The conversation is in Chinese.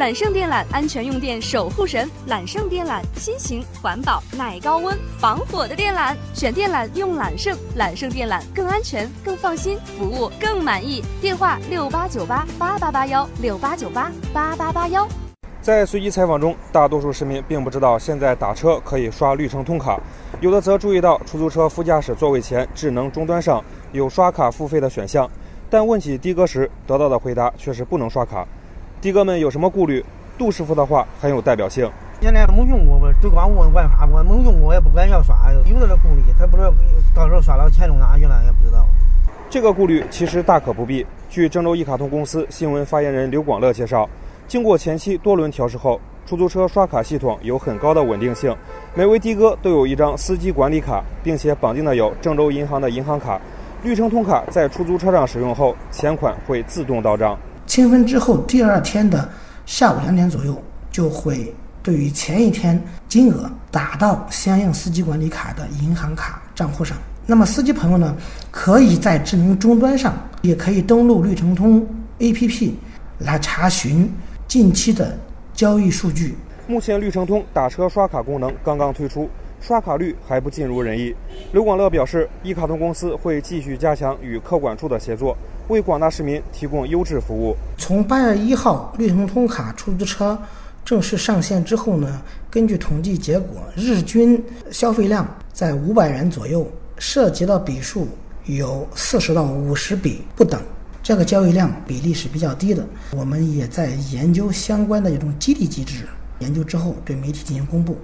揽胜电缆，安全用电守护神。揽胜电缆，新型、环保、耐高温、防火的电缆。选电缆用揽胜，揽胜电缆更安全、更放心，服务更满意。电话六八九八八八八幺六八九八八八八幺。在随机采访中，大多数市民并不知道现在打车可以刷绿城通卡，有的则注意到出租车副驾驶座位前智能终端上有刷卡付费的选项，但问起的哥时，得到的回答却是不能刷卡。的哥们有什么顾虑？杜师傅的话很有代表性。现在没用过，我都光问玩法，我没用过，我也不敢要刷。有的这顾虑，他不知道到时候刷到钱弄哪去了，也不知道。这个顾虑其实大可不必。据郑州一卡通公司新闻发言人刘广乐介绍，经过前期多轮调试后，出租车刷卡系统有很高的稳定性。每位的哥都有一张司机管理卡，并且绑定的有郑州银行的银行卡。绿城通卡在出租车上使用后，钱款会自动到账。清分之后，第二天的下午两点左右，就会对于前一天金额打到相应司机管理卡的银行卡账户上。那么，司机朋友呢，可以在智能终端上，也可以登录绿城通 APP 来查询近期的交易数据。目前，绿城通打车刷卡功能刚刚推出，刷卡率还不尽如人意。刘广乐表示，一卡通公司会继续加强与客管处的协作，为广大市民提供优质服务。从八月一号绿城通卡出租车正式上线之后呢，根据统计结果，日均消费量在五百元左右。涉及的笔数有四十到五十笔不等，这个交易量比例是比较低的。我们也在研究相关的一种激励机制，研究之后对媒体进行公布。